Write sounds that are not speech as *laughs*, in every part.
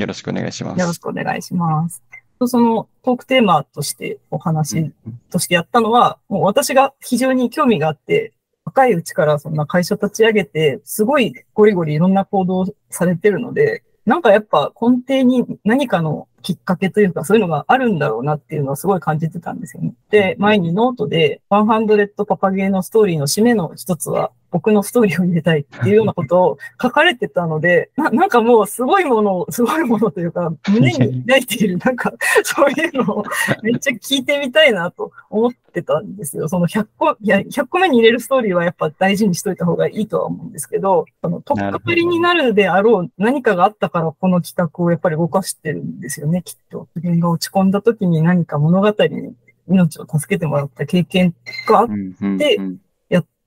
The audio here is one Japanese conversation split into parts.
よろしくお願いします。よろしくお願いします。そのトークテーマとしてお話としてやったのは、もう私が非常に興味があって、若いうちからそんな会社立ち上げて、すごいゴリゴリいろんな行動をされてるので、なんかやっぱ根底に何かのきっかけというか、そういうのがあるんだろうなっていうのはすごい感じてたんですよね。で、前にノートで、100パパゲーノストーリーの締めの一つは、僕のストーリーを入れたいっていうようなことを書かれてたので、*laughs* ななんかもうすごいものを、すごいものというか、胸に抱いている、なんか、そういうのをめっちゃ聞いてみたいなと思ってたんですよ。その100個、いや、100個目に入れるストーリーはやっぱ大事にしといた方がいいとは思うんですけど、その、とっかかりになるであろう何かがあったからこの企画をやっぱり動かしてるんですよね、きっと。自分が落ち込んだ時に何か物語に命を助けてもらった経験があっうんうんでうん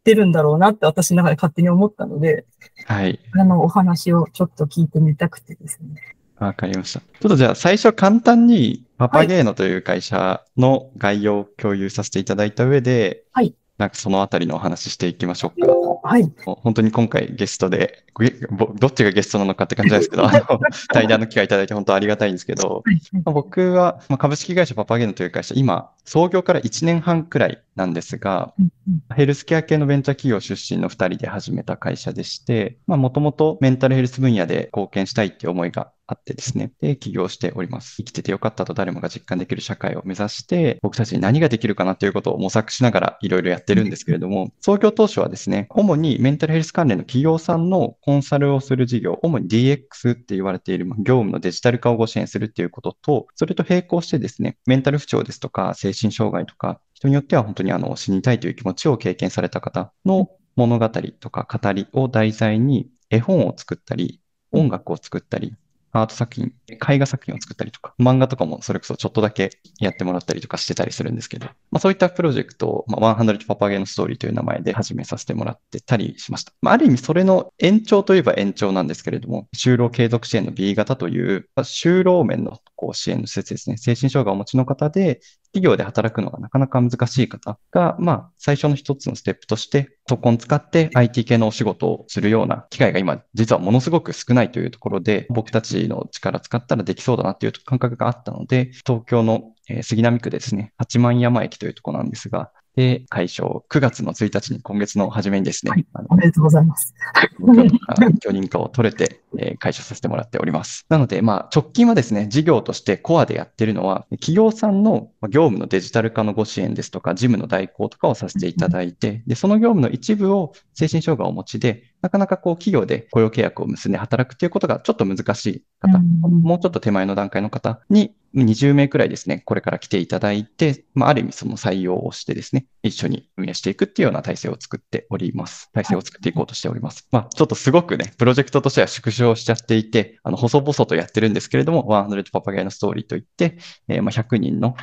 てるんだろうなって私の中で勝手に思ったので、はい。あの、お話をちょっと聞いてみたくてですね。わかりました。ちょっとじゃあ最初簡単にパパゲーノという会社の概要を共有させていただいた上で、はい。なんかそのあたりのお話ししていきましょうか。はい。本当に今回ゲストで、どっちがゲストなのかって感じなんですけど、あの、*laughs* 対談の機会いただいて本当ありがたいんですけど、はい。まあ僕はまあ株式会社パパゲーノという会社、今、創業から1年半くらいなんですが、ヘルスケア系のベンチャー企業出身の2人で始めた会社でして、まあ、もともとメンタルヘルス分野で貢献したいっていう思いがあってですね、で、起業しております。生きててよかったと誰もが実感できる社会を目指して、僕たちに何ができるかなということを模索しながらいろいろやってるんですけれども、創業当初はですね、主にメンタルヘルス関連の企業さんのコンサルをする事業、主に DX って言われているまあ業務のデジタル化をご支援するっていうことと、それと並行してですね、メンタル不調ですとか、精神障害とか、人によっては本当にあの死にたいという気持ちを経験された方の物語とか語りを題材に絵本を作ったり、音楽を作ったり、アート作品、絵画作品を作ったりとか、漫画とかもそれこそちょっとだけやってもらったりとかしてたりするんですけど、まあ、そういったプロジェクトを、まあ、100パパゲのストーリーという名前で始めさせてもらってたりしました。まあ、ある意味それの延長といえば延長なんですけれども、就労継続支援の B 型という、まあ就労面のこう支援の施設ですね。精神障害をお持ちの方で、企業で働くのがなかなか難しい方が、まあ、最初の一つのステップとして、トコン使って IT 系のお仕事をするような機会が今、実はものすごく少ないというところで、僕たちの力使ったらできそうだなっていう感覚があったので、東京の杉並区でですね、八幡山駅というところなんですが、で、開所9月の1日に今月の初めにですね、はいあのおめでとうございます。許認可を取れて、えー開所させてもらっております。なので、まあ、直近はですね、事業としてコアでやってるのは、企業さんのまあ業務のデジタル化のご支援ですとか、事務の代行とかをさせていただいて、で、その業務の一部を精神障害をお持ちで、なかなかこう、企業で雇用契約を結んで働くっていうことがちょっと難しい方、うんもうちょっと手前の段階の方に20名くらいですね、これから来ていただいて、まあ、ある意味その採用をしてですね、一緒に運営していくっていうような体制を作っております。体制を作っていこうとしております。まあ、ちょっとすごくね、プロジェクトとしては縮小しちゃっていて、あの、細々とやってるんですけれども、100パパゲーのストーリーといって、えーまあ、100人の、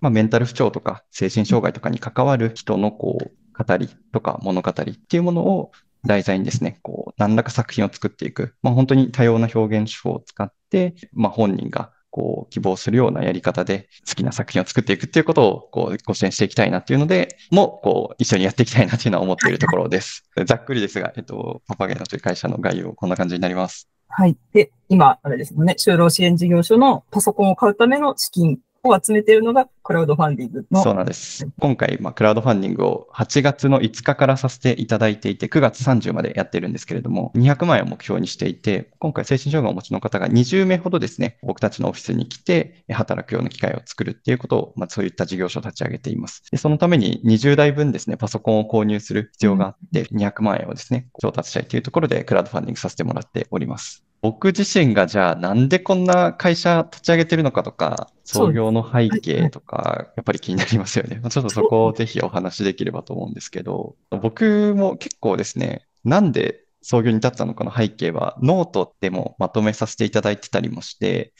まあ、メンタル不調とか精神障害とかに関わる人のこう、語りとか物語っていうものを題材にですね、こう、何らか作品を作っていく。まあ、本当に多様な表現手法を使って、まあ、本人がこう、希望するようなやり方で好きな作品を作っていくっていうことを、こう、ご支援していきたいなっていうので、も、こう、一緒にやっていきたいなっていうのは思っているところです。*laughs* ざっくりですが、えっと、パパゲーノという会社の概要、こんな感じになります。はい。で、今、あれですもんね、就労支援事業所のパソコンを買うための資金を集めているのがクラウドファンディングの。そうなんです。今回、まあ、クラウドファンディングを8月の5日からさせていただいていて、9月30までやってるんですけれども、200万円を目標にしていて、今回精神障害をお持ちの方が20名ほどですね、僕たちのオフィスに来て、働くような機会を作るっていうことを、まあ、そういった事業所を立ち上げています。で、そのために20台分ですね、パソコンを購入する必要があって、200万円をですね、調達したいというところで、クラウドファンディングさせてもらっております。僕自身がじゃあなんでこんな会社立ち上げてるのかとか、創業の背景とか、やっぱり気になりますよね。*laughs* ちょっとそこをぜひお話しできればと思うんですけど、僕も結構ですね、なんで創業に至ったのかの背景は、ノートでもまとめさせていただいてたりもして、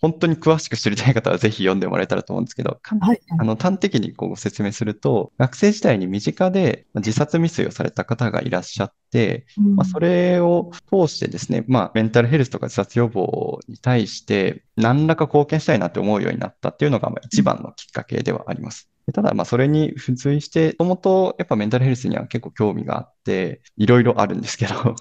本当に詳しく知りたい方はぜひ読んでもらえたらと思うんですけど、はい。あの、端的にこうご説明すると、学生時代に身近でまあ自殺未遂をされた方がいらっしゃって、まあ、それを通してですね、まあ、メンタルヘルスとか自殺予防に対して、何らか貢献したいなって思うようになったっていうのが、まあ、一番のきっかけではあります。ただ、まあ、それに付随して、もともとやっぱメンタルヘルスには結構興味があって、いろいろあるんですけど。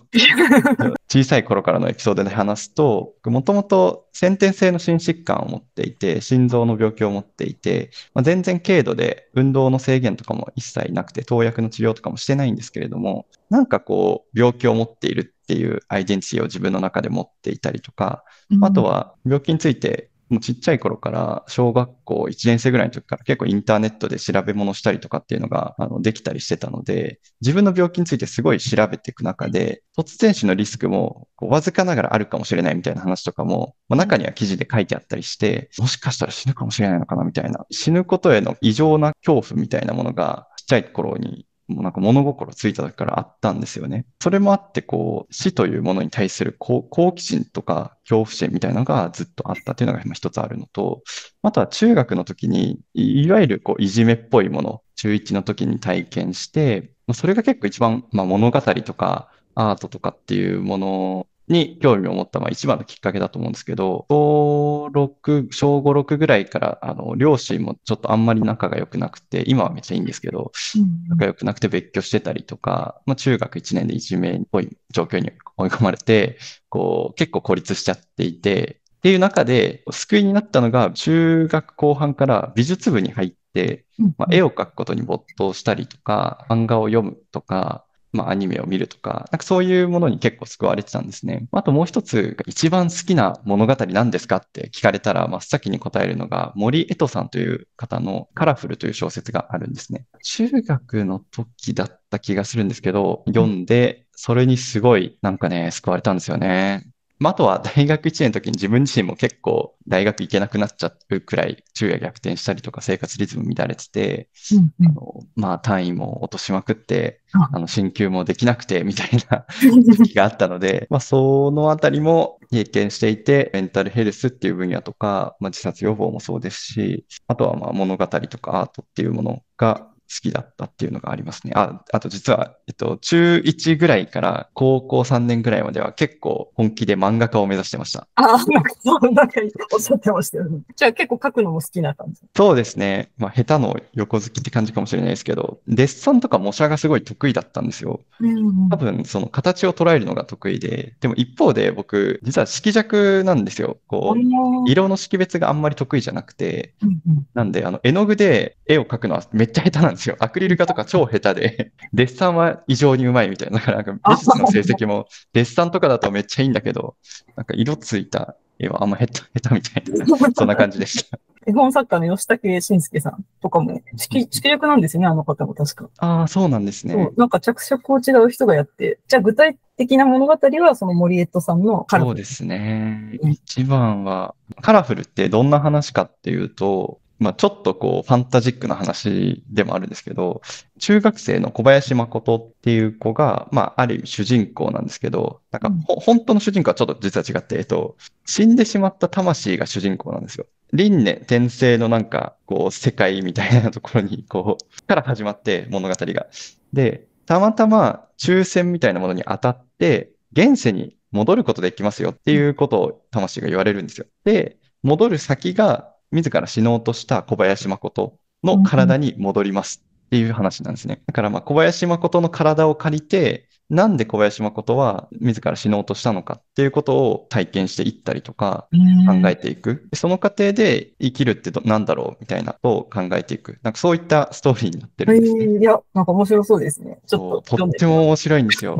*laughs* 小さい頃からのエピソードで話すと、もともと先天性の心疾患を持っていて、心臓の病気を持っていて、まあ、全然軽度で運動の制限とかも一切なくて、投薬の治療とかもしてないんですけれども、なんかこう、病気を持っているっていうアイデンティティを自分の中で持っていたりとか、あとは病気についてもうちっちゃい頃から小学校1年生ぐらいの時から結構インターネットで調べ物したりとかっていうのがあのできたりしてたので、自分の病気についてすごい調べていく中で、突然死のリスクもわずかながらあるかもしれないみたいな話とかも、まあ、中には記事で書いてあったりして、もしかしたら死ぬかもしれないのかなみたいな、死ぬことへの異常な恐怖みたいなものがちっちゃい頃になんか物心ついた時からあったんですよね。それもあって、こう、死というものに対する好奇心とか恐怖心みたいなのがずっとあったというのが一つあるのと、あとは中学の時に、いわゆるこう、いじめっぽいもの、中1の時に体験して、それが結構一番、まあ、物語とかアートとかっていうものに興味を持った、まあ一番のきっかけだと思うんですけど、小6、小5、6ぐらいから、あの、両親もちょっとあんまり仲が良くなくて、今はめっちゃいいんですけど、うん、仲良くなくて別居してたりとか、まあ中学1年でいじめっぽい状況に追い込まれて、こう、結構孤立しちゃっていて、っていう中で、救いになったのが、中学後半から美術部に入って、まあ、絵を描くことに没頭したりとか、漫画を読むとか、まあ、アニメを見るとか、なんかそういうものに結構救われてたんですね。あともう一つ、一番好きな物語何ですかって聞かれたら、真っ先に答えるのが、森江戸さんという方のカラフルという小説があるんですね。中学の時だった気がするんですけど、読んで、それにすごいなんかね、救われたんですよね。まあ、あとは大学1年の時に自分自身も結構大学行けなくなっちゃうくらい昼夜逆転したりとか生活リズム乱れてて、うんうん、あのまあ単位も落としまくって、あの進級もできなくてみたいな時期があったので、*laughs* まあそのあたりも経験していて、メンタルヘルスっていう分野とか、まあ、自殺予防もそうですし、あとはまあ物語とかアートっていうものが好きだったっていうのがありますね。あ、あと実は、えっと、中1ぐらいから高校3年ぐらいまでは結構本気で漫画家を目指してました。ああ、なんかなんかおっしゃってましたよね。じゃあ結構書くのも好きな感じそうですね。まあ、下手の横好きって感じかもしれないですけど、デッサンとか模写がすごい得意だったんですよ。うん、多分、その形を捉えるのが得意で、でも一方で僕、実は色弱なんですよ。こう、色の識別があんまり得意じゃなくて、うんうん、なんで、あの、絵の具で絵を描くのはめっちゃ下手なんですよ。アクリル画とか超下手で、*laughs* デッサンは異常にうまいみたいな。だからなんか美術の成績も、デッサンとかだとめっちゃいいんだけど、なんか色ついた絵はあんま下手、下手みたいな、*laughs* そんな感じでした。絵本作家の吉武慎介さんとかも、色力なんですよね、あの方も確か。ああ、そうなんですね。そう、なんか着色を違う人がやって、じゃあ具体的な物語はその森エットさんのカラフル。そうですね。一番は、カラフルってどんな話かっていうと、まあ、ちょっとこう、ファンタジックな話でもあるんですけど、中学生の小林誠っていう子が、まあ、ある意味主人公なんですけど、なんか、うん、本当の主人公はちょっと実は違って、えっと、死んでしまった魂が主人公なんですよ。輪廻転生のなんか、こう、世界みたいなところに、こう、から始まって物語が。で、たまたま抽選みたいなものに当たって、現世に戻ることできますよっていうことを魂が言われるんですよ。で、戻る先が自ら死のうとした小林誠の体に戻りますっていう話なんですね。だからまあ小林誠の体を借りて、なんで小林誠は自ら死のうとしたのかっていうことを体験していったりとか考えていく。その過程で生きるって何だろうみたいなと考えていく。なんかそういったストーリーになってるんですね。いや、なんか面白そうですね。ちょっととっても面白いんですよ。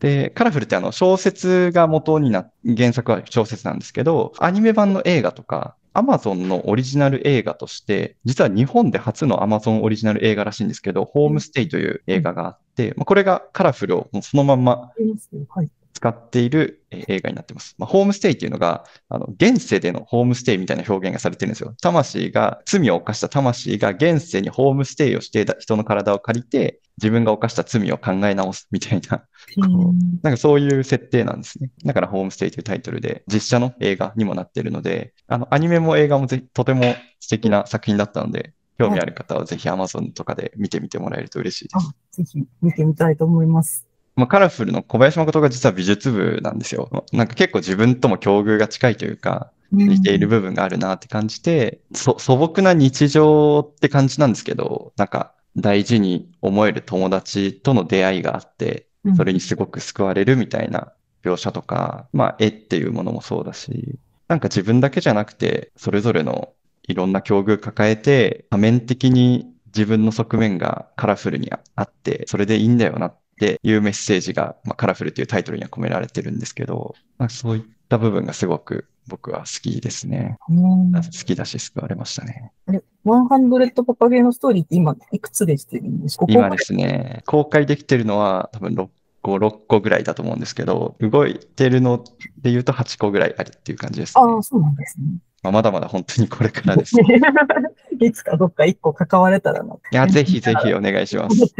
で、カラフルってあの小説が元にな、原作は小説なんですけど、アニメ版の映画とか、アマゾンのオリジナル映画として、実は日本で初のアマゾンオリジナル映画らしいんですけど、ホームステイという映画があって、まあ、これがカラフルをそのまんま使っている映画になってます。まあ、ホームステイっていうのが、あの、現世でのホームステイみたいな表現がされてるんですよ。魂が、罪を犯した魂が現世にホームステイをしていた人の体を借りて、自分が犯した罪を考え直すみたいな、なんかそういう設定なんですね。だからホームステイというタイトルで実写の映画にもなっているので、あの、アニメも映画もぜとても素敵な作品だったので、興味ある方はぜひ Amazon とかで見てみてもらえると嬉しいです。ぜひ見てみたいと思います。まあ、カラフルの小林誠が実は美術部なんですよ。なんか結構自分とも境遇が近いというか、似ている部分があるなって感じて、素朴な日常って感じなんですけど、なんか大事に思える友達との出会いがあって、それにすごく救われるみたいな描写とか、まあ絵っていうものもそうだし、なんか自分だけじゃなくて、それぞれのいろんな境遇抱えて、多面的に自分の側面がカラフルにあって、それでいいんだよなっていうメッセージが、まあ、カラフルというタイトルには込められてるんですけど、まあ、そういった部分がすごく僕は好きですね。好きだし救われましたね。あれ、100パパゲーのストーリーって今いくつできてるんですか？今ですね、公開できてるのは多分6個、6個ぐらいだと思うんですけど、動いてるので言うと8個ぐらいあるっていう感じです、ね。ああ、そうなんですね。まあ、まだまだ本当にこれからです。*laughs* いつかどっか一個関われたらな。いや、ぜひぜひお願いします。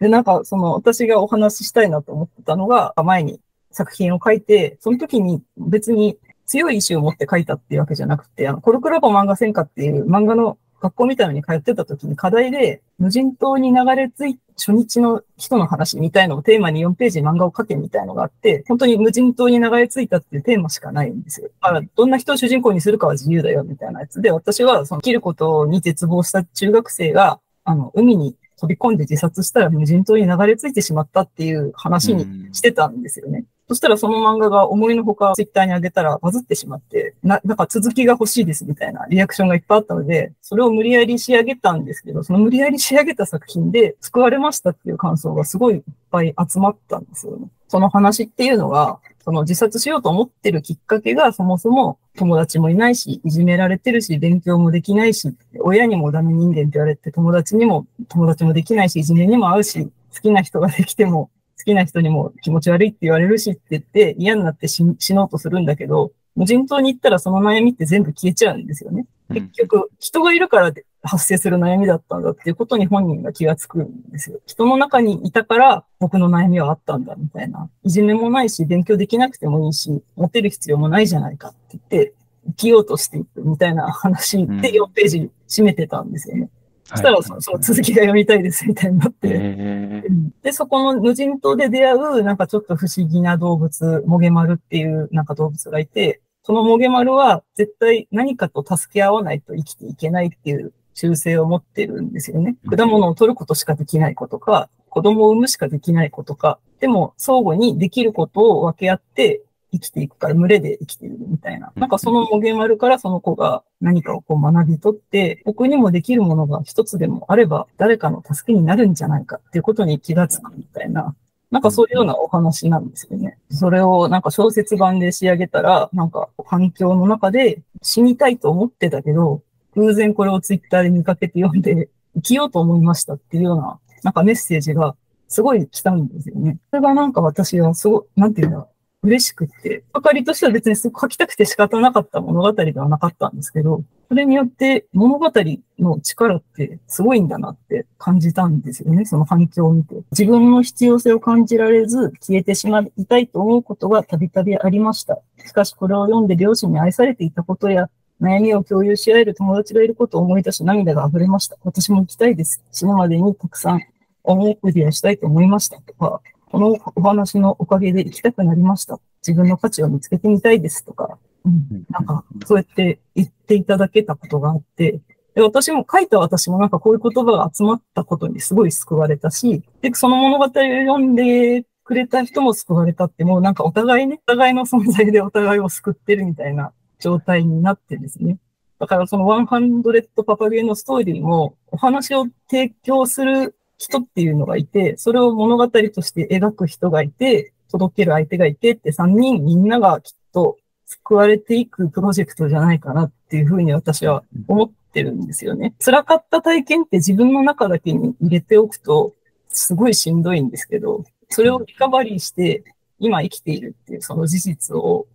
で、なんか、その、私がお話ししたいなと思ってたのが、前に作品を書いて、その時に別に強い意志を持って書いたっていうわけじゃなくて、あの、コルクラボ漫画戦火っていう漫画の学校みたいに通ってた時に課題で、無人島に流れ着い初日の人の話みたいのをテーマに4ページ漫画を書けみたいのがあって、本当に無人島に流れ着いたっていうテーマしかないんですよ。だからどんな人を主人公にするかは自由だよみたいなやつで、私はその切ることに絶望した中学生が、あの、海に飛び込んで自殺したら無人島に流れ着いてしまったっていう話にしてたんですよね。そしたらその漫画が思いのほかツイッターに上げたらバズってしまって、な、なんか続きが欲しいですみたいなリアクションがいっぱいあったので、それを無理やり仕上げたんですけど、その無理やり仕上げた作品で救われましたっていう感想がすごいいっぱい集まったんですよね。その話っていうのが、その自殺しようと思ってるきっかけがそもそも友達もいないし、いじめられてるし、勉強もできないし、親にもダメ人間って言われて友達にも友達もできないし、いじめにも合うし、好きな人ができてもきな人にも気持ち悪いって言われるしって言って嫌になって死のうとするんだけど、無人島に行ったらその悩みって全部消えちゃうんですよね。結局、人がいるから発生する悩みだったんだっていうことに本人が気がつくんですよ。人の中にいたから僕の悩みはあったんだみたいな。いじめもないし、勉強できなくてもいいし、モテる必要もないじゃないかって言って、生きようとしていくみたいな話で4ページ締めてたんですよね。そしたらその、その続きが読みたいですみたいになって、で、そこの無人島で出会う、なんかちょっと不思議な動物、モゲマルっていうなんか動物がいて、そのモゲマルは絶対何かと助け合わないと生きていけないっていう習性を持ってるんですよね。果物を取ることしかできないことか、子供を産むしかできないことか、でも相互にできることを分け合って生きていくから、群れで生きているみたいな。なんかそのモゲマルからその子が何かをこう学び取って、僕にもできるものが一つでもあれば、誰かの助けになるんじゃないかっていうことに気がつくみたいな。なんかそういうようなお話なんですよね。それをなんか小説版で仕上げたら、なんか環境の中で死にたいと思ってたけど、偶然これをツイッターで見かけて読んで、生きようと思いましたっていうような、なんかメッセージがすごい来たんですよね。それがなんか私はすご、なんていうんだ、嬉しくって、あかりとしては別に書きたくて仕方なかった物語ではなかったんですけど、それによって物語の力ってすごいんだなって感じたんですよね、その反響を見て。自分の必要性を感じられず消えてしまいたいと思うことがたびたびありました。しかしこれを読んで両親に愛されていたことや悩みを共有し合える友達がいることを思い出し涙が溢れました。私も行きたいです。死ぬまでにたくさん思いクリアしたいと思いましたとか、このお話のおかげで行きたくなりました。自分の価値を見つけてみたいですとか、うん、なんか、そうやって言っていただけたことがあって、で、私も書いた私もなんかこういう言葉が集まったことにすごい救われたし、で、その物語を読んでくれた人も救われたって、もうなんかお互いね、お互いの存在でお互いを救ってるみたいな状態になってですね。だからその100パパゲーのストーリーもお話を提供する人っていうのがいて、それを物語として描く人がいて、届ける相手がいてって3人みんながきっと救われていくプロジェクトじゃないかなっていうふうに私は思ってるんですよね。辛かった体験って自分の中だけに入れておくとすごいしんどいんですけど、それをリカバリーして今生きているっていうその事実を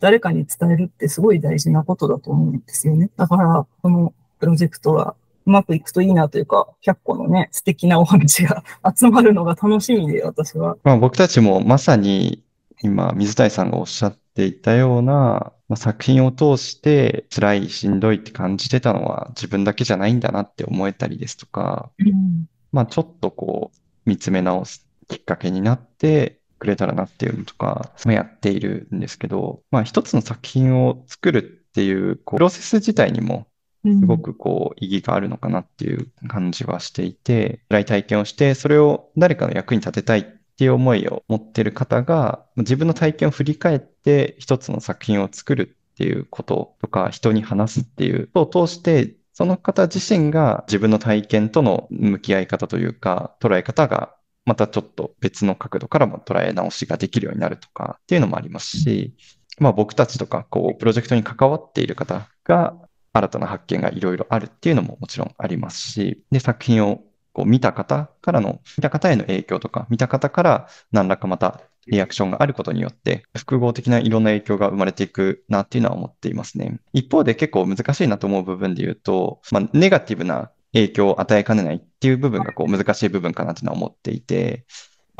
誰かに伝えるってすごい大事なことだと思うんですよね。だから、このプロジェクトはうまくいくといいなというか、100個のね、素敵なお話が *laughs* 集まるのが楽しみで、私は。まあ、僕たちもまさに今、水谷さんがおっしゃっていたような、まあ、作品を通して辛い、しんどいって感じてたのは自分だけじゃないんだなって思えたりですとか、うん、まあちょっとこう見つめ直すきっかけになってくれたらなっていうのとか、やっているんですけど、まあ一つの作品を作るっていう、こうプロセス自体にもすごくこう意義があるのかなっていう感じはしていて、辛い体験をして、それを誰かの役に立てたいっていう思いを持ってる方が、自分の体験を振り返って一つの作品を作るっていうこととか、人に話すっていうことを通して、その方自身が自分の体験との向き合い方というか、捉え方がまたちょっと別の角度からも捉え直しができるようになるとかっていうのもありますし、まあ僕たちとか、こう、プロジェクトに関わっている方が新たな発見がいろいろあるっていうのももちろんありますし、で、作品をこう見た方からの、見た方への影響とか、見た方から何らかまたリアクションがあることによって、複合的ないろんな影響が生まれていくなっていうのは思っていますね。一方で結構難しいなと思う部分で言うと、まあ、ネガティブな影響を与えかねないっていう部分がこう難しい部分かなというのは思っていて、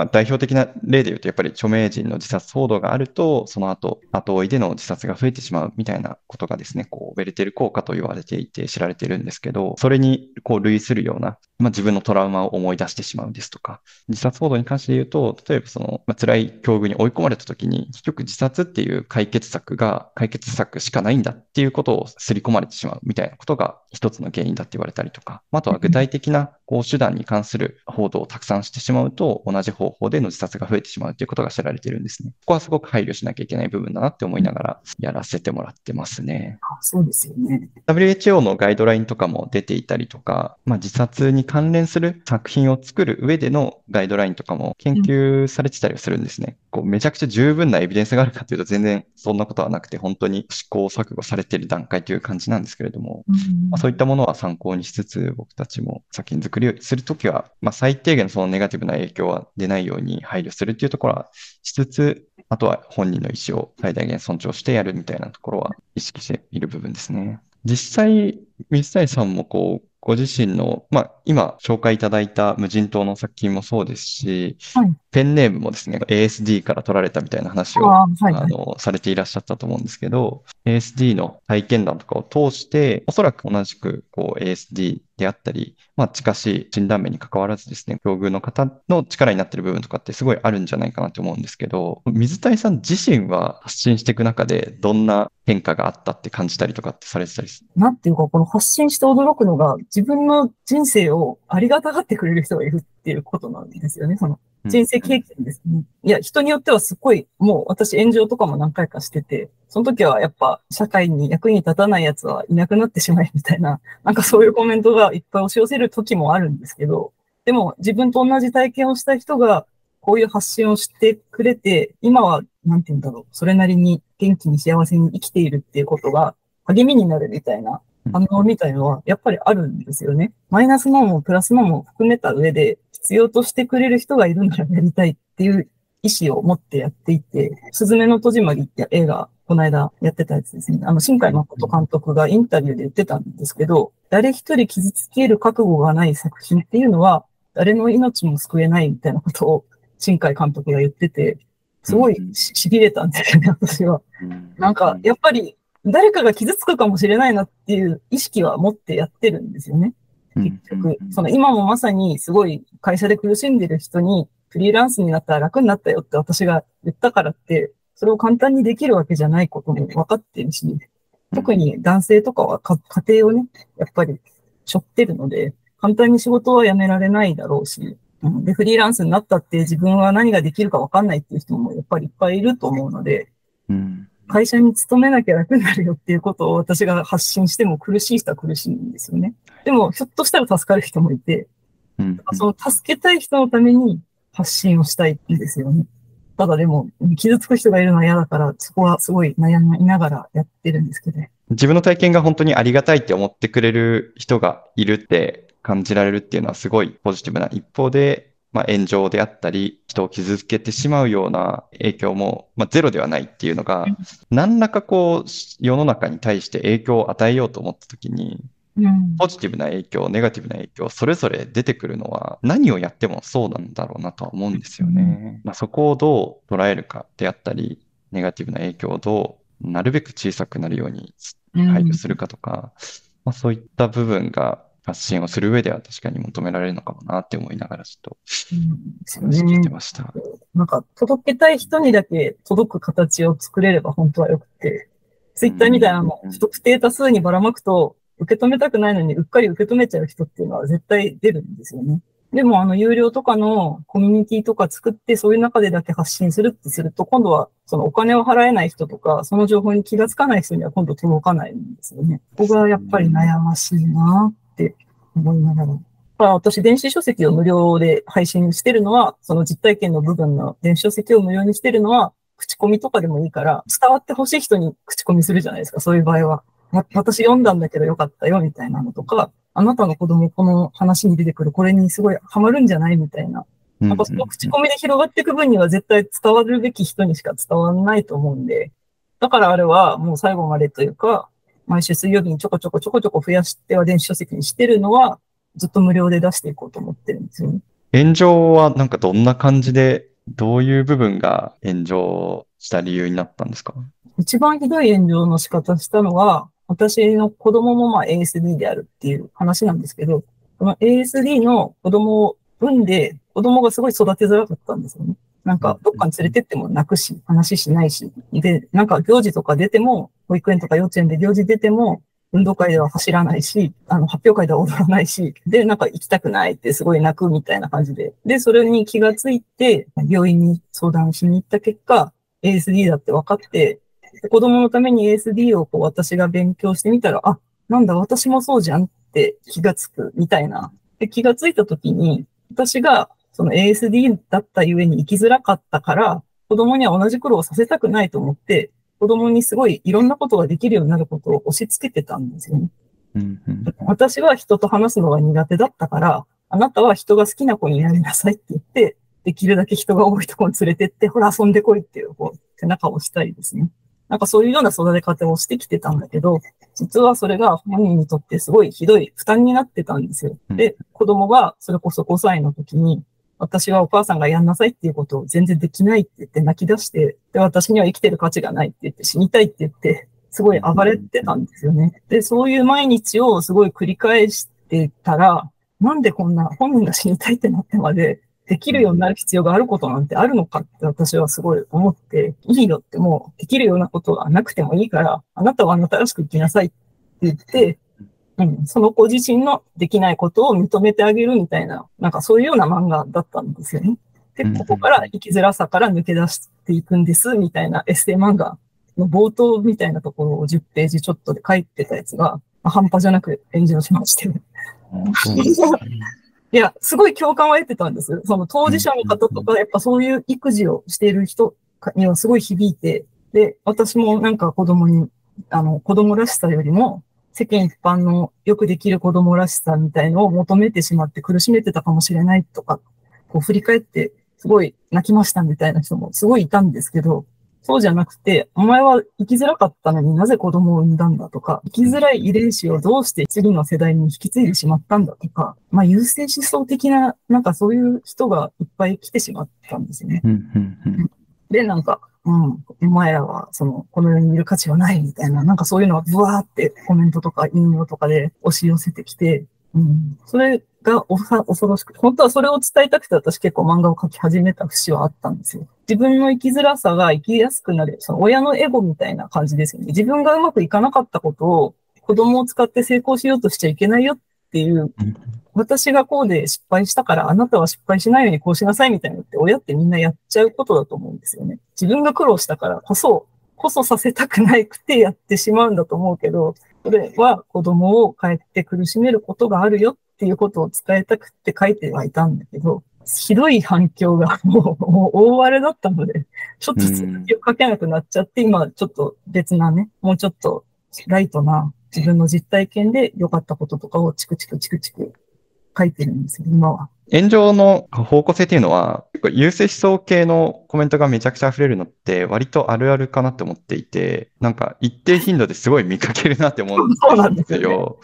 まあ、代表的な例で言うと、やっぱり著名人の自殺報道があると、その後、後追いでの自殺が増えてしまうみたいなことがですね、こう、ベルテル効果と言われていて知られてるんですけど、それにこう類するような、まあ、自分のトラウマを思い出してしまうですとか、自殺報道に関して言うと、例えばその、まあ、辛い境遇に追い込まれた時に、結局自殺っていう解決策が、解決策しかないんだっていうことを刷り込まれてしまうみたいなことが一つの原因だって言われたりとか、あとは具体的なこう手段に関する報道をたくさんしてしまうと、同じ方法での自殺が増えてしまうということが知られているんですね。ここはすごく配慮しなきゃいけない部分だなって思いながらやらせてもらってますね。あそうですよね。WHO のガイドラインとかも出ていたりとか、まあ、自殺に関連する作品を作る上でのガイドラインとかも研究されてたりするんですね。こうめちゃくちゃ十分なエビデンスがあるかというと全然そんなことはなくて、本当に試行錯誤されている段階という感じなんですけれども、まあ、そういったものは参考にしつつ、僕たちも作品作りをするときは、まあ、最低限そのネガティブな影響は出ないように配慮するっていうところはしつつ、あとは本人の意思を最大限尊重してやるみたいなところは意識している部分ですね。実際、水谷さんもこう、ご自身の、まあ、今紹介いただいた無人島の作品もそうですし、はい、ペンネームもですね、ASD から取られたみたいな話を、あはいはい、あの、されていらっしゃったと思うんですけど、ASD の体験談とかを通して、おそらく同じくこう ASD であったり、まあ、近しい診断面に関わらずですね、境遇の方の力になっている部分とかってすごいあるんじゃないかなと思うんですけど、水谷さん自身は発信していく中でどんな変化があったって感じたりとかってされてたりする？なんていうか、この発信して驚くのが、自分の人生をありがたがってくれる人がいるっていうことなんですよね。その人生経験ですね。いや、人によってはすごい、もう私炎上とかも何回かしてて、その時はやっぱ社会に役に立たない奴はいなくなってしまえみたいな、*laughs* なんかそういうコメントがいっぱい押し寄せる時もあるんですけど、でも自分と同じ体験をした人がこういう発信をしてくれて、今は、なんて言うんだろう、それなりに元気に幸せに生きているっていうことが励みになるみたいな反応みたいのはやっぱりあるんですよね。マイナスのもプラスのも含めた上で必要としてくれる人がいるならやりたいっていう意思を持ってやっていて、すずめの戸締まりって映画、この間やってたやつですね。あの、新海誠監督がインタビューで言ってたんですけど、誰一人傷つける覚悟がない作品っていうのは、誰の命も救えないみたいなことを新海監督が言ってて、すごい痺れたんですよね、私は。なんか、やっぱり誰かが傷つくかもしれないなっていう意識は持ってやってるんですよね。結局、その今もまさにすごい会社で苦しんでる人にフリーランスになったら楽になったよって私が言ったからって、それを簡単にできるわけじゃないことも分かってるし、特に男性とかは家庭をね、やっぱり背負ってるので、簡単に仕事は辞められないだろうし、で、フリーランスになったって自分は何ができるか分かんないっていう人もやっぱりいっぱいいると思うので、会社に勤めなきゃ楽になるよっていうことを私が発信しても苦しい人は苦しいんですよね。でも、ひょっとしたら助かる人もいて、うん、その助けたい人のために発信をしたいんですよね。ただでも、傷つく人がいるのは嫌だから、そこはすごい悩みながらやってるんですけど、ね、自分の体験が本当にありがたいって思ってくれる人がいるって感じられるっていうのはすごいポジティブな一方で、まあ、炎上であったり、人を傷つけてしまうような影響も、まあ、ゼロではないっていうのが、何らかこう、世の中に対して影響を与えようと思ったときに、ポジティブな影響、ネガティブな影響、それぞれ出てくるのは、何をやってもそうなんだろうなとは思うんですよね。まあ、そこをどう捉えるかであったり、ネガティブな影響をどう、なるべく小さくなるように配慮するかとか、まあ、そういった部分が発信をする上では確かに求められるのかもなって思いながらちょっと話聞いてました。なんか届けたい人にだけ届く形を作れれば本当はよくて、ツイッターみたいなの、不特定多数にばらまくと、受け止めたくないのにうっかり受け止めちゃう人っていうのは絶対出るんですよね。でも、あの、有料とかのコミュニティとか作って、そういう中でだけ発信するってすると、今度は、そのお金を払えない人とか、その情報に気がつかない人には今度届かないんですよね。ここがやっぱり悩ましいなって思いながら。私、電子書籍を無料で配信してるのは、その実体験の部分の電子書籍を無料にしてるのは、口コミとかでもいいから、伝わってほしい人に口コミするじゃないですか、そういう場合は。私読んだんだけどよかったよ、みたいなのとか、あなたの子供この話に出てくるこれにすごいハマるんじゃないみたいな。なんかその口コミで広がっていく分には絶対伝わるべき人にしか伝わらないと思うんで、だからあれはもう最後までというか、毎週水曜日にちょこちょこちょこちょこ増やしては電子書籍にしてるのは、ずっと無料で出していこうと思ってるんですよね。炎上はなんかどんな感じで、どういう部分が炎上した理由になったんですか？一番ひどい炎上の仕方したのは、私の子供もまあ ASD であるっていう話なんですけど、この ASD の子供を産んで、子供がすごい育てづらかったんですよね。なんか、どっかに連れてっても泣くし、話しないし。で、なんか行事とか出ても、保育園とか幼稚園で行事出ても、運動会では走らないし、あの、発表会では踊らないし、で、なんか行きたくないってすごい泣くみたいな感じで。で、それに気がついて、病院に相談しに行った結果、ASD だって分かって、子供のために ASD をこう私が勉強してみたら、あ、なんだ、私もそうじゃんって気がつくみたいな。で気がついたときに、私がその ASD だったゆえに生きづらかったから、子供には同じ苦労をさせたくないと思って、子供にすごいいろんなことができるようになることを押し付けてたんですよね。私は人と話すのが苦手だったから、あなたは人が好きな子になりなさいって言って、できるだけ人が多いところに連れてって、ほら遊んでこいっていう、こう、背中を押したりですね。なんかそういうような育て方をしてきてたんだけど、実はそれが本人にとってすごいひどい負担になってたんですよ。で、子供がそれこそ5歳の時に、私はお母さんがやんなさいっていうことを全然できないって言って泣き出して、で、私には生きてる価値がないって言って死にたいって言って、すごい暴れてたんですよね。で、そういう毎日をすごい繰り返してたら、なんでこんな本人が死にたいってなってまでできるようになる必要があることなんてあるのかって私はすごい思って、いいよってもうできるようなことがなくてもいいから、あなたはあなたらしく生きなさいって言って、うん、その子自身のできないことを認めてあげるみたいな、なんかそういうような漫画だったんですよね。で、ここから生きづらさから抜け出していくんです、みたいなエッセイ漫画の冒頭みたいなところを10ページちょっとで書いてたやつが、まあ、半端じゃなく炎上しまして。*laughs* いや、すごい共感を得てたんです。その当事者の方とか、やっぱそういう育児をしている人にはすごい響いて、で、私もなんか子供に、あの、子供らしさよりも、世間一般のよくできる子供らしさみたいのを求めてしまって苦しめてたかもしれないとか、こう振り返ってすごい泣きましたみたいな人もすごいいたんですけど、そうじゃなくて、お前は生きづらかったのになぜ子供を産んだんだとか、生きづらい遺伝子をどうして次の世代に引き継いでしまったんだとか、まあ優勢思想的な、なんかそういう人がいっぱい来てしまったんですよね。で、なんか、うん、お前らは、その、この世にいる価値はないみたいな、なんかそういうのがブワーってコメントとか引用とかで押し寄せてきて、うん、それが恐ろしくて、本当はそれを伝えたくて私結構漫画を描き始めた節はあったんですよ。自分の生きづらさが生きやすくなる、その親のエゴみたいな感じですよね。自分がうまくいかなかったことを子供を使って成功しようとしちゃいけないよっていう、私がこうで失敗したからあなたは失敗しないようにこうしなさいみたいなのって親ってみんなやっちゃうことだと思うんですよね。自分が苦労したからこそ、こそさせたくないくてやってしまうんだと思うけど、それは子供を帰って苦しめることがあるよっていうことを伝えたくって書いてはいたんだけど、ひどい反響がもうもう大荒れだったので、ちょっと続きを書けなくなっちゃって、今ちょっと別なね、もうちょっとライトな自分の実体験で良かったこととかをチクチクチクチク書いてるんですよ、今は。炎上の方向性っていうのは、結構優勢思想系のコメントがめちゃくちゃ溢れるのって割とあるあるかなって思っていて、なんか一定頻度ですごい見かけるなって思うんですよ。そうなんですよ。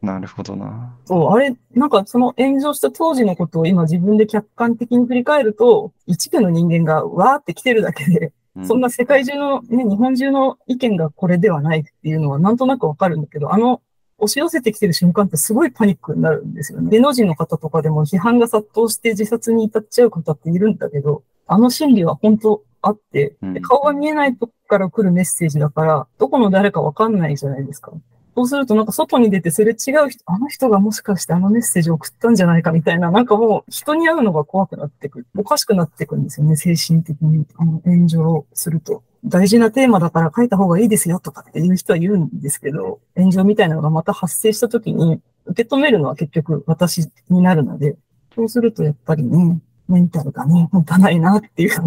なるほどな。そう、あれ、なんかその炎上した当時のことを今自分で客観的に振り返ると、一部の人間がわーって来てるだけで、そんな世界中の、ね、日本中の意見がこれではないっていうのはなんとなくわかるんだけど、あの押し寄せてきてる瞬間ってすごいパニックになるんですよね。芸能人の方とかでも批判が殺到して自殺に至っちゃう方っているんだけど、あの心理は本当あって、で顔が見えないとこから来るメッセージだから、どこの誰かわかんないじゃないですか。そうするとなんか外に出てすれ違う人、あの人がもしかしてあのメッセージを送ったんじゃないかみたいな、なんかもう人に会うのが怖くなってくる。おかしくなってくるんですよね、精神的に。あの、炎上すると。大事なテーマだから書いた方がいいですよとかっていう人は言うんですけど、炎上みたいなのがまた発生した時に、受け止めるのは結局私になるので、そうするとやっぱりね、メンタルがね、持たないなっていう。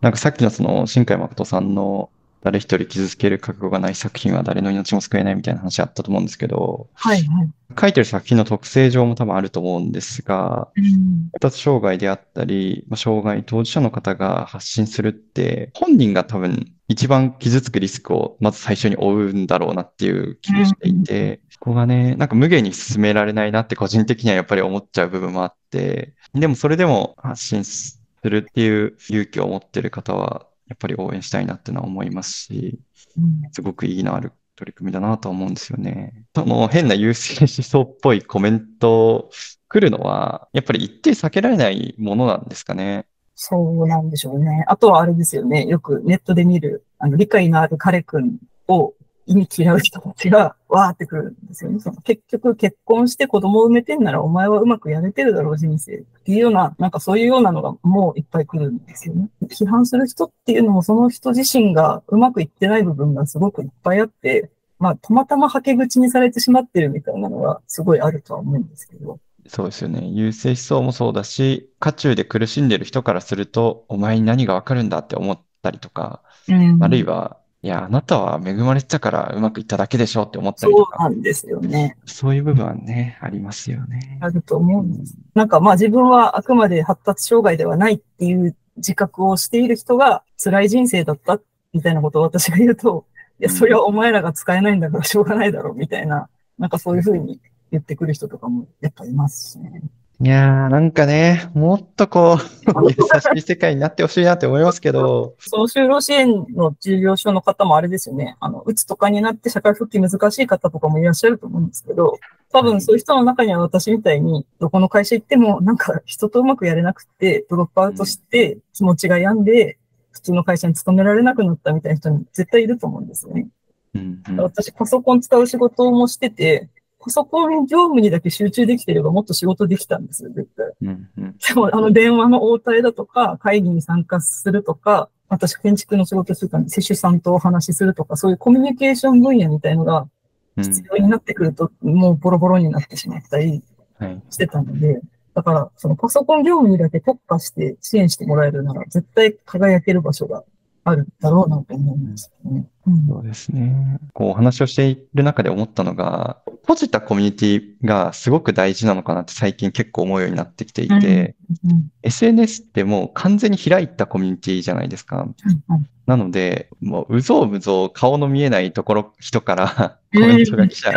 なんかさっきのその、新海誠さんの、誰一人傷つける覚悟がない作品は誰の命も救えないみたいな話あったと思うんですけど、はいはい。書いてる作品の特性上も多分あると思うんですが、うん発達障害であったり、まあ障害当事者の方が発信するって、本人が多分一番傷つくリスクをまず最初に負うんだろうなっていう気がしていて、ここがね、なんか無限に進められないなって個人的にはやっぱり思っちゃう部分もあって、でもそれでも発信するっていう勇気を持ってる方は、やっぱり応援したいなってのは思いますし、うんすごく意義のある取り組みだなと思うんですよね。その変な優勢思想っぽいコメント来るのは、やっぱり一定避けられないものなんですかね。そうなんでしょうね。あとはあれですよね。よくネットで見る、あの、理解のある彼くんを意味嫌う人たちがわーってくるんですよね。その結局結婚して子供を産めてんならお前はうまくやれてるだろう人生っていうような、なんかそういうようなのがもういっぱい来るんですよね。批判する人っていうのもその人自身がうまくいってない部分がすごくいっぱいあって、まあ、たまたまはけ口にされてしまってるみたいなのがすごいあるとは思うんですけど。そうですよね。優勢思想もそうだし、渦中で苦しんでる人からすると、お前に何がわかるんだって思ったりとか、うんあるいは、いや、あなたは恵まれてたからうまくいっただけでしょって思ったりそうとか、なんですよね。そういう部分はね、ありますよね。あると思うんです。なんかまあ自分はあくまで発達障害ではないっていう自覚をしている人が辛い人生だったみたいなことを私が言うと、いや、それはお前らが使えないんだからしょうがないだろうみたいな、なんかそういうふうに言ってくる人とかもやっぱいますしね。いやー、なんかね、もっとこう、*laughs* 優しい世界になってほしいなって思いますけど、その就労支援の事業所の方もあれですよね。あの、うつとかになって社会復帰難しい方とかもいらっしゃると思うんですけど、多分そういう人の中には私みたいに、どこの会社行ってもなんか人とうまくやれなくて、ドロップアウトして気持ちが病んで、普通の会社に勤められなくなったみたいな人に絶対いると思うんですよね。うんうん私パソコン使う仕事もしてて、パソコン業務にだけ集中できてればもっと仕事できたんですよ、絶対。うんうんでも、あの、電話の応対だとか、会議に参加するとか、私、建築の仕事するから、接種さんとお話しするとか、そういうコミュニケーション分野みたいのがうん必要になってくると、もうボロボロになってしまったりはい。してたので、だから、そのパソコン業務にだけ特化して支援してもらえるなら、絶対輝ける場所があるだろうなと思うんですよね。うんそうですね。こう、お話をしている中で思ったのが、閉じたコミュニティがすごく大事なのかなって最近結構思うようになってきていて、うん、SNS ってもう完全に開いたコミュニティじゃないですか。なので、もう、うぞうむぞう顔の見えないところ、人からコメントが来ちゃ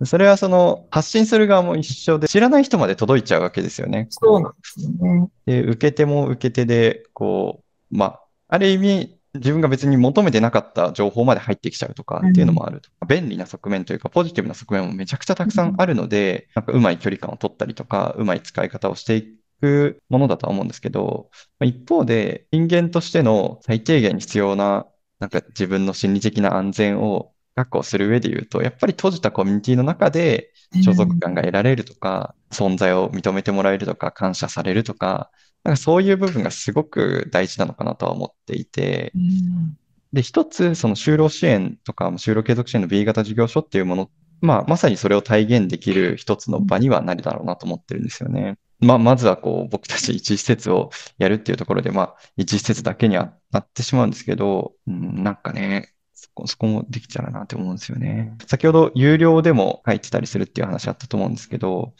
う。それはその、発信する側も一緒で、知らない人まで届いちゃうわけですよね。そうなんですよね。で、受け手も受け手で、こう、まあ、ある意味、自分が別に求めてなかった情報まで入ってきちゃうとかっていうのもあると。便利な側面というか、ポジティブな側面もめちゃくちゃたくさんあるので、なんかうまい距離感を取ったりとか、うまい使い方をしていくものだとは思うんですけど、まあ一方で、人間としての最低限に必要な、なんか自分の心理的な安全を確保する上で言うと、やっぱり閉じたコミュニティの中で、所属感が得られるとか、存在を認めてもらえるとか、感謝されるとか、なんかそういう部分がすごく大事なのかなとは思っていて、うん。で、一つ、その就労支援とか、就労継続支援の B 型事業所っていうもの、まあ、まさにそれを体現できる一つの場にはなるだろうなと思ってるんですよね。まあ、まずはこう、僕たち一施設をやるっていうところで、まあ、一施設だけにはなってしまうんですけど、うん、なんかね、そこ、そこもできちゃうなって思うんですよね。先ほど有料でも書いてたりするっていう話あったと思うんですけど、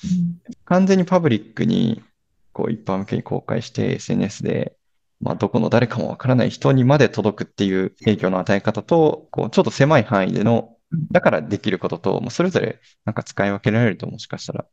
完全にパブリックに、こう、一般向けに公開して SNS で、まあ、どこの誰かもわからない人にまで届くっていう影響の与え方と、こう、ちょっと狭い範囲での、だからできることと、もうそれぞれなんか使い分けられるともしかしたら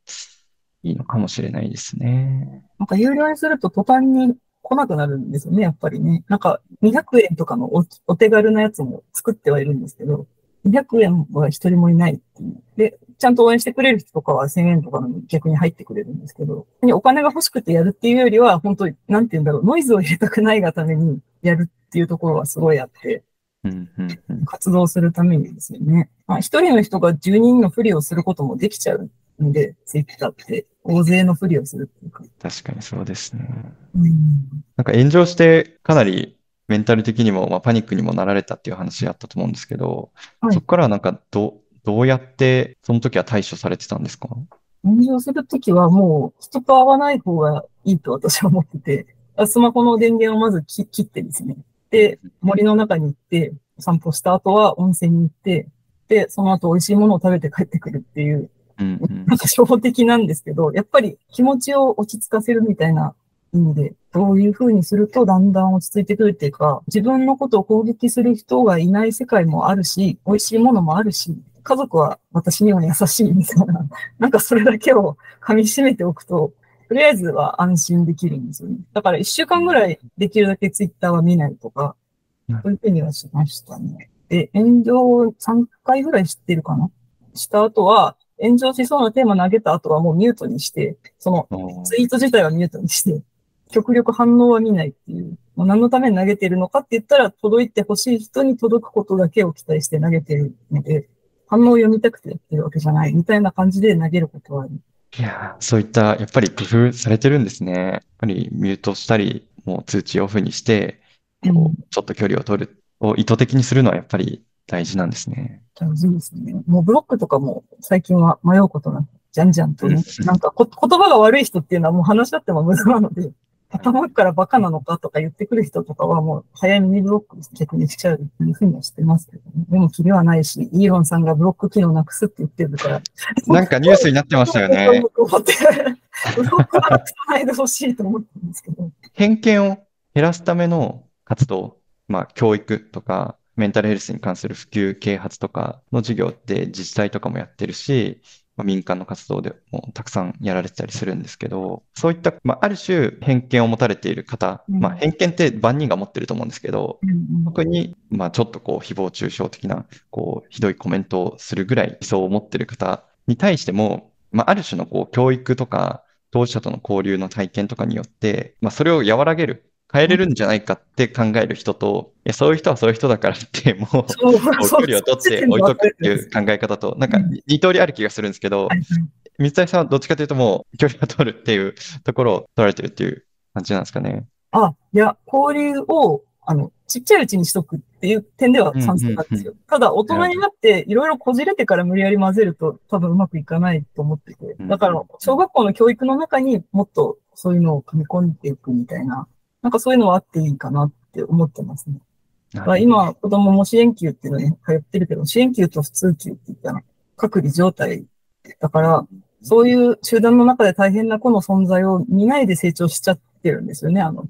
いいのかもしれないですね。なんか有料にすると途端に来なくなるんですよね、やっぱりね。なんか200円とかのおお手軽なやつも作ってはいるんですけど、200円は一人もいないっていう。で、ちゃんと応援してくれる人とかは1000円とかの逆に入ってくれるんですけど、お金が欲しくてやるっていうよりは、本当に、なんて言うんだろう、ノイズを入れたくないがためにやるっていうところはすごいあって、活動するためにですよね。まあ、一人の人が10人のふりをすることもできちゃうんで、ツイッターって大勢のふりをするっていうか。確かにそうですね。うん、なんか炎上してかなりメンタル的にも、まあ、パニックにもなられたっていう話あったと思うんですけど、はい、そこからはなんかど、どうやってその時は対処されてたんですか？炎上するときはもう人と会わない方がいいと私は思ってて、スマホの電源をまず切ってですね。で、森の中に行って、散歩した後は温泉に行って、で、その後美味しいものを食べて帰ってくるっていう、うんうん、なんか初歩的なんですけど、やっぱり気持ちを落ち着かせるみたいな意味で、どういうふうにするとだんだん落ち着いてくるっていうか、自分のことを攻撃する人がいない世界もあるし、美味しいものもあるし、家族は私には優しいみたいな、*laughs* なんかそれだけを噛み締めておくと、とりあえずは安心できるんですよね。だから一週間ぐらいできるだけツイッターは見ないとか、そういうふうにはしましたね。で、炎上3回ぐらい知ってるかな？した後は、炎上しそうなテーマ投げた後はもうミュートにして、そのツイート自体はミュートにして、極力反応は見ないっていう、もう何のために投げてるのかって言ったら、届いてほしい人に届くことだけを期待して投げてるので、反応を読みたくてやってるわけじゃないみたいな感じで投げることはある。いやそういった、やっぱり工夫されてるんですね。やっぱりミュートしたり、もう通知オフにして、こうちょっと距離を取るを意図的にするのはやっぱり大事なんですね。大事ですね。もうブロックとかも最近は迷うことなく、じゃんじゃんとね、なんかこ言葉が悪い人っていうのはもう話し合っても無駄なので、頭からバカなのかとか言ってくる人とかはもう早めにブロック逆にしちゃうっていうふうにはしてますけどね。でもキリはないし、イーロンさんがブロック機能なくすって言ってるから。なんかニュースになってましたよね。ブロックはなくさないでほしいと思ってるんですけど。偏見を減らすための活動、まあ教育とか、メンタルヘルスに関する普及啓発とかの授業って自治体とかもやってるし、まあ、民間の活動でもたくさんやられてたりするんですけど、そういった、まあ、ある種偏見を持たれている方、うん、まあ、偏見って万人が持ってると思うんですけど、うん、特に、まあ、ちょっとこう、誹謗中傷的な、こう、ひどいコメントをするぐらい理想を持っている方に対しても、まあ、ある種のこう、教育とか、当事者との交流の体験とかによって、まあ、それを和らげる変えれるんじゃないかって考える人と、いやそういう人はそういう人だからって、もう、*laughs* 距離を取って置いとくっていう考え方と、なんか二通りある気がするんですけど、水谷さんはどっちかというともう距離を取るっていうところを取られてるっていう感じなんですかね。あ、いや、交流を、あの、ちっちゃいうちにしとくっていう点では賛成なんですよ。ただ、大人になっていろいろこじれてから無理やり混ぜると多分うまくいかないと思ってて。だから、小学校の教育の中にもっとそういうのを組み込んでいくみたいななんかそういうのはあっていいかなって思ってますね。今、子供も支援級っていうのに通ってるけど、支援級と普通級って言ったら、隔離状態だから、そういう集団の中で大変な子の存在を見ないで成長しちゃってるんですよね、あの。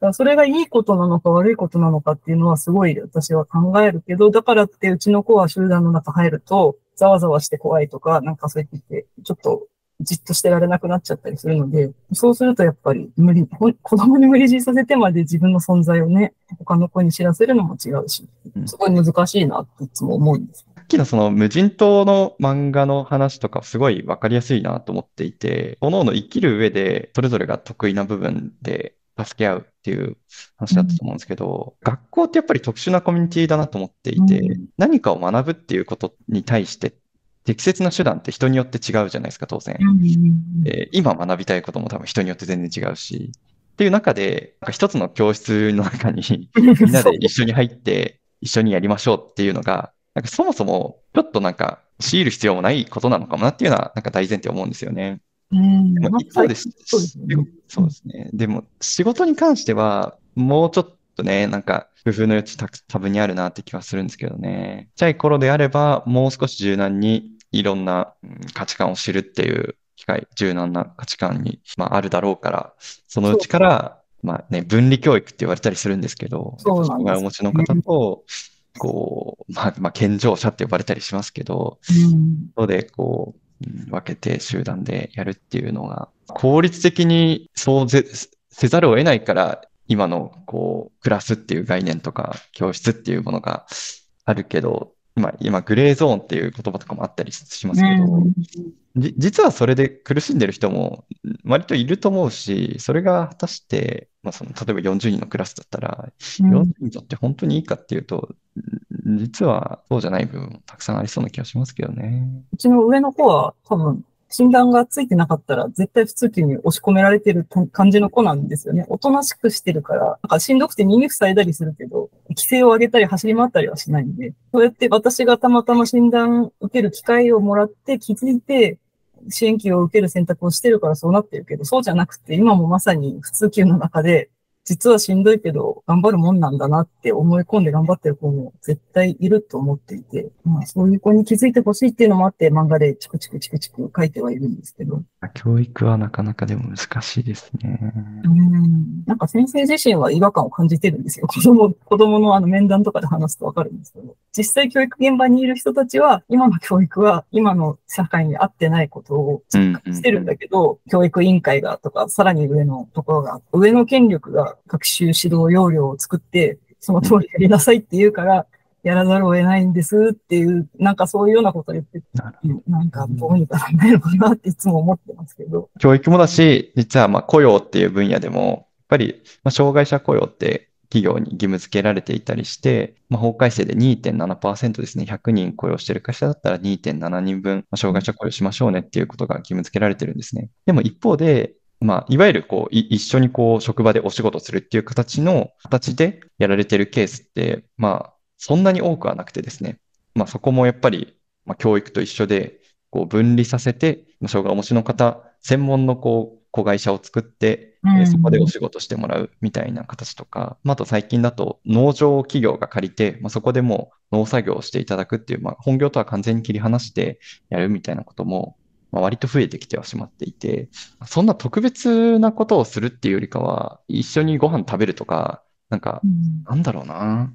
だそれがいいことなのか悪いことなのかっていうのはすごい私は考えるけど、だからってうちの子は集団の中入ると、ざわざわして怖いとか、なんかそう言って、ちょっとじっとしてられなくなっちゃったりするので、そうするとやっぱり無理、子供に無理強いさせてまで自分の存在をね、他の子に知らせるのも違うし、すごい難しいなっていつも思うんです。さっきのその無人島の漫画の話とかすごいわかりやすいなと思っていて、各々生きる上でそれぞれが得意な部分で助け合うっていう話だったと思うんですけど、うん、学校ってやっぱり特殊なコミュニティだなと思っていて、うん、何かを学ぶっていうことに対して適切な手段って人によって違うじゃないですか、当然。えー、今学びたいことも多分人によって全然違うし。っていう中で、なんか一つの教室の中に *laughs* みんなで一緒に入って一緒にやりましょうっていうのが、なんかそもそもちょっとなんか強いる必要もないことなのかもなっていうのはなんか大前提思うんですよね。うん。一方です。そうですね。そうですね。でも仕事に関してはもうちょっとね、なんか工夫の余地多分にあるなって気はするんですけどね。ちっちゃい頃であればもう少し柔軟にいろんな価値観を知るっていう機会、柔軟な価値観に、まあ、あるだろうから、そのうちから、まあね、分離教育って言われたりするんですけど、そうなんお持ちの方と、こう、まあ、まあ、健常者って呼ばれたりしますけど、うん、そで、こう、分けて集団でやるっていうのが、効率的にそうせざるを得ないから、今の、こう、クラスっていう概念とか、教室っていうものがあるけど、今、今、グレーゾーンっていう言葉とかもあったりしますけど、じ実はそれで苦しんでる人も割といると思うし、それが果たして、まあ、その例えば40人のクラスだったら、40人にとって本当にいいかっていうと、実はそうじゃない部分もたくさんありそうな気がしますけどね。うちの上の子は多分診断がついてなかったら、絶対普通級に押し込められてる感じの子なんですよね。おとなしくしてるから、なんかしんどくて耳塞いだりするけど、規制を上げたり走り回ったりはしないんで、そうやって私がたまたま診断受ける機会をもらって気づいて、支援機を受ける選択をしてるからそうなってるけど、そうじゃなくて、今もまさに普通級の中で、実はしんどいけど、頑張るもんなんだなって思い込んで頑張ってる子も絶対いると思っていて、まあそういう子に気づいてほしいっていうのもあって漫画でチクチクチクチク書いてはいるんですけど。教育はなかなかでも難しいですね。うん。なんか先生自身は違和感を感じてるんですよ。子供、子供のあの面談とかで話すとわかるんですけど。実際教育現場にいる人たちは、今の教育は今の社会に合ってないことをしてるんだけど、うんうん、教育委員会がとか、さらに上のところが、上の権力が学習指導要領を作って、その通りやりなさいって言うから、やらざるを得ないんですっていう、なんかそういうようなことを言って、なんかどうにかならないのかなっていつも思ってますけど。教育もだし、実はまあ雇用っていう分野でも、やっぱりまあ障害者雇用って企業に義務付けられていたりして、まあ、法改正で2.7%ですね、100人雇用している会社だったら2.7人分、障害者雇用しましょうねっていうことが義務付けられてるんですね。でも一方で、まあ、いわゆるこう、一緒にこう、職場でお仕事するっていう形の形でやられてるケースって、まあ、そんなに多くはなくてですね。まあ、そこもやっぱり、まあ、教育と一緒で、こう、分離させて、障害をお持ちの方、専門のこう、子会社を作って、うん、そこでお仕事してもらうみたいな形とか、まあ、あと最近だと農場企業が借りて、まあ、そこでも農作業をしていただくっていう、まあ、本業とは完全に切り離してやるみたいなことも、まあ、割と増えてきてはしまっていて、そんな特別なことをするっていうよりかは、一緒にご飯食べるとか、なんか、なんだろうな。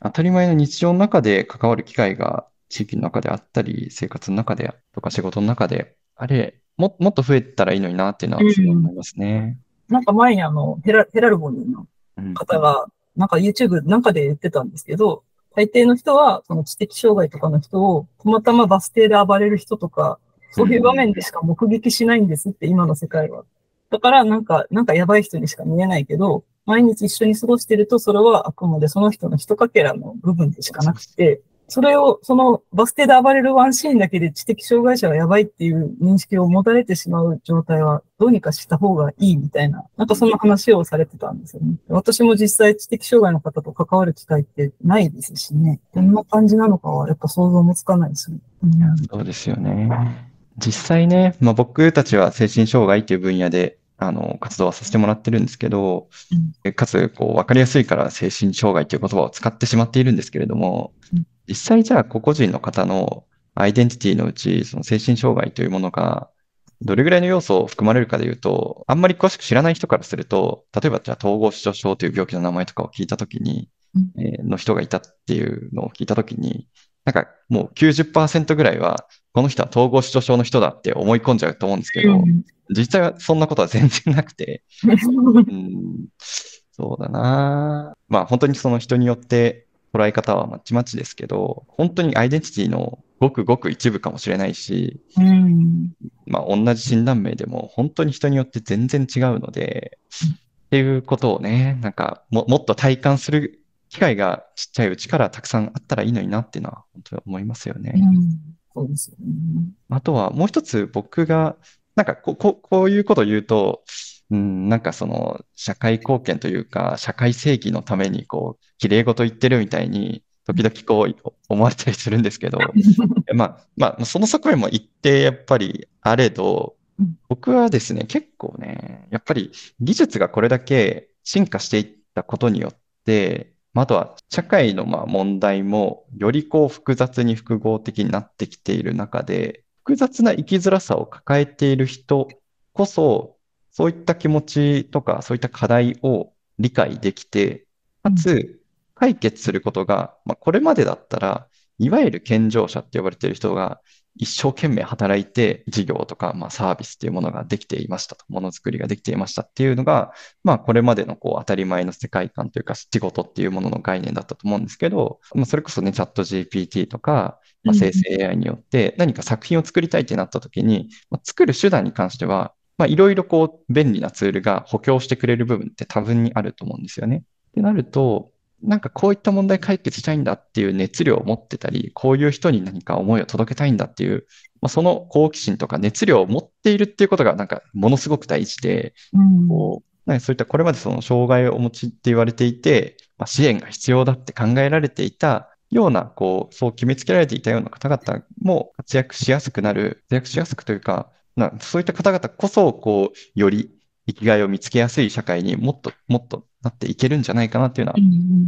当たり前の日常の中で関わる機会が地域の中であったり、生活の中でとか仕事の中で、あれ、ももっと増えたらいいのになっていうのはすごい思いますね。うん、なんか前にあの、ヘラヘラルボニーの方が、なんか YouTube なんかで言ってたんですけど、大抵の人は、その知的障害とかの人を、たまたまバス停で暴れる人とか、そういう場面でしか目撃しないんですって、今の世界は。だから、なんか、なんかやばい人にしか見えないけど、毎日一緒に過ごしてると、それはあくまでその人の一かけらの部分でしかなくて、それを、そのバス停で暴れるワンシーンだけで知的障害者がやばいっていう認識を持たれてしまう状態はどうにかした方がいいみたいな、なんかそんな話をされてたんですよね。私も実際知的障害の方と関わる機会ってないですしね。どんな感じなのかはやっぱ想像もつかないですね。うん、そうですよね。実際ね、まあ、僕たちは精神障害という分野であの活動はさせてもらってるんですけど、うん、かつこう分かりやすいから精神障害という言葉を使ってしまっているんですけれども、うん、実際じゃあ個々人の方のアイデンティティのうち、その精神障害というものがどれぐらいの要素を含まれるかでいうと、あんまり詳しく知らない人からすると、例えばじゃあ統合失調症という病気の名前とかを聞いたときに、うん、えー、の人がいたっていうのを聞いたときに、なんかもう90%ぐらいはこの人は統合失調症の人だって思い込んじゃうと思うんですけど、うん、実際はそんなことは全然なくて、*laughs* うん、そうだな。まあ本当にその人によって捉え方はまちまちですけど、本当にアイデンティティのごくごく一部かもしれないし、うん、まあ同じ診断名でも本当に人によって全然違うので、っていうことをね、なんかももっと体感する機会がちっちゃいうちからたくさんあったらいいのになっていうのは本当に思いますよね。うんそうですよね。あとはもう一つ僕が、なんかこここういうことを言うと、うん、なんかその社会貢献というか、社会正義のためにこう、綺麗事言ってるみたいに、時々こう思われたりするんですけど、*laughs* まあ、まあ、その側面も一定やっぱりあれど、僕はですね、結構ね、やっぱり技術がこれだけ進化していったことによって、あとは社会のまあ問題もよりこう複雑に複合的になってきている中で、複雑な生きづらさを抱えている人こそ、そういった気持ちとかそういった課題を理解できて、かつ解決することが、まあ、これまでだったら、いわゆる健常者って呼ばれている人が一生懸命働いて事業とか、まあ、サービスっていうものができていましたと、ものづくりができていましたっていうのが、まあ、これまでのこう当たり前の世界観というか、仕事っていうものの概念だったと思うんですけど、まあ、それこそね、チャット GPT とか、まあ、生成 AI によって何か作品を作りたいってなった時に、まあ、作る手段に関しては、まあ、いろいろこう、便利なツールが補強してくれる部分って多分にあると思うんですよね。ってなると、なんかこういった問題解決したいんだっていう熱量を持ってたり、こういう人に何か思いを届けたいんだっていう、まあ、その好奇心とか熱量を持っているっていうことがなんかものすごく大事で、うん、こうそういったこれまでその障害をお持ちって言われていて、まあ、支援が必要だって考えられていたような、こう、そう決めつけられていたような方々も活躍しやすくなる、活躍しやすくというか、なそういった方々こそ、こう、より生きがいを見つけやすい社会にもっともっとなっていけるんじゃないかなっていうのは、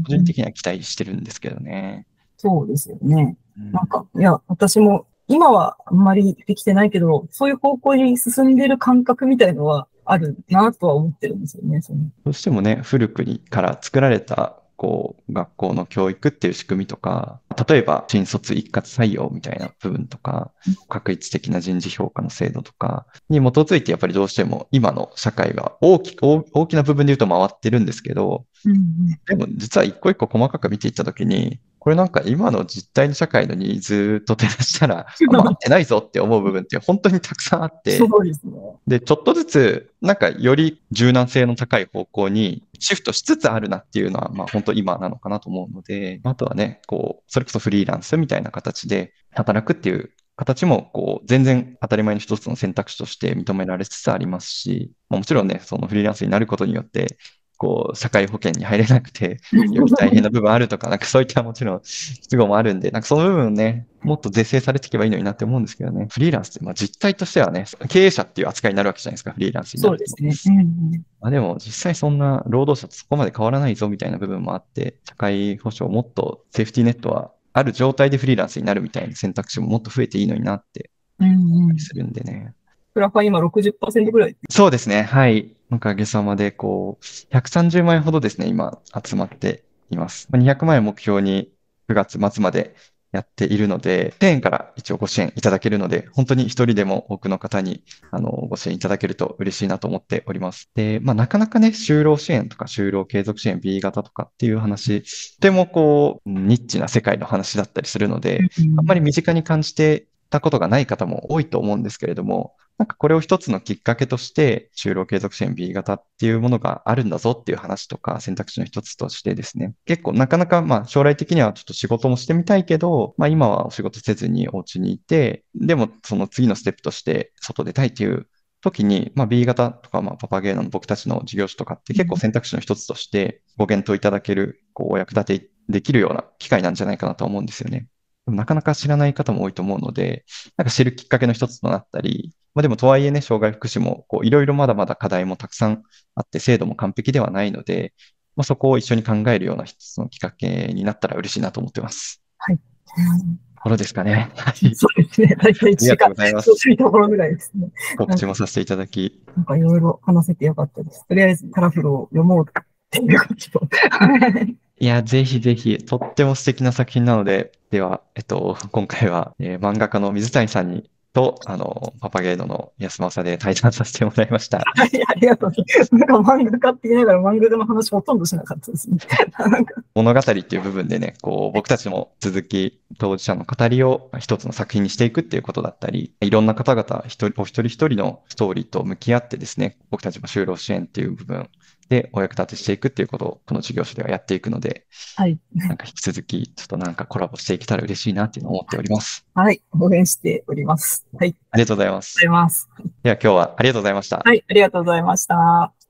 個人的には期待してるんですけどね。そうですよね。なんか、いや、私も今はあんまりできてないけど、そういう方向に進んでる感覚みたいのはあるなとは思ってるんですよね。そどうしてもね、古くから作られたこう、学校の教育っていう仕組みとか、例えば、新卒一括採用みたいな部分とか、確一的な人事評価の制度とかに基づいて、やっぱりどうしても今の社会が大きく、大きな部分で言うと回ってるんですけど、でも実は一個一個細かく見ていったときに、これなんか今の実態の社会のニーズと照らしたら、*laughs* 回ってないぞって思う部分って本当にたくさんあって、ですね。で、ちょっとずつ、なんかより柔軟性の高い方向にシフトしつつあるなっていうのは、まあ本当今なのかなと思うので、あとはね、こう、それこそフリーランスみたいな形で働くっていう形も、こう、全然当たり前の一つの選択肢として認められつつありますし、まあ、もちろんね、そのフリーランスになることによって、こう、社会保険に入れなくて、*laughs* より大変な部分あるとか、なんかそういったもちろん、都合もあるんで、なんかその部分ね、もっと是正されていけばいいのになって思うんですけどね。フリーランスって、まあ実態としてはね、経営者っていう扱いになるわけじゃないですか、フリーランスになると。そうですね。まあでも実際そんな労働者とそこまで変わらないぞみたいな部分もあって、社会保障もっとセーフティーネットはある状態でフリーランスになるみたいな選択肢ももっと増えていいのになってするんでね。プラファ今60%ぐらいそうですね。はい。おかげさまで、こう、130万円ほどですね、今集まっています。200万円目標に9月末までやっているので、1000円から一応ご支援いただけるので、本当に一人でも多くの方に、あの、ご支援いただけると嬉しいなと思っております。で、まあ、なかなかね、就労支援とか就労継続支援 B 型とかっていう話、とてもこう、ニッチな世界の話だったりするので、あんまり身近に感じてたことがない方も多いと思うんですけれども、なんかこれを一つのきっかけとして、就労継続支援 B 型っていうものがあるんだぞっていう話とか選択肢の一つとしてですね、結構なかなかまあ将来的にはちょっと仕事もしてみたいけど、まあ今はお仕事せずにお家にいて、でもその次のステップとして外出たいっていう時に、まあ B 型とかまあパパゲーノの僕たちの事業所とかって結構選択肢の一つとしてご検討いただける、こうお役立てできるような機会なんじゃないかなと思うんですよね。なかなか知らない方も多いと思うので、なんか知るきっかけの一つとなったり、まあでもとはいえね、障害福祉もこういろいろまだまだ課題もたくさんあって、制度も完璧ではないので、まあ、そこを一緒に考えるような一つのきっかけになったら嬉しいなと思ってます。はい。ころですかね。はい。そうですね。大体1時間。ありがとうございます。そういうところぐらいですね。告知もさせていただき。なんかいろいろ話せてよかったです。とりあえずカラフルを読もうっていうこと。いや、ぜひぜひ、とっても素敵な作品なので、では、えっと、今回は、えー、漫画家の水谷さんにと、あの、パパゲーノの安正で対談させてもらいました。はい、ありがとうございます。なんか漫画家って言いながら漫画の話ほとんどしなかったですね。物語っていう部分でね、こう、僕たちも続き当事者の語りを一つの作品にしていくっていうことだったり、いろんな方々、一人、お一人一人のストーリーと向き合ってですね、僕たちも就労支援っていう部分でお役立てしていくっていうことを、この事業所ではやっていくので、はい。なんか引き続き、ちょっとなんかコラボしていけたら嬉しいなっていうのを思っております。はい。応援しております。はい。ありがとうございます。ありがとうございます。では今日はありがとうございました。はい。ありがとうございました。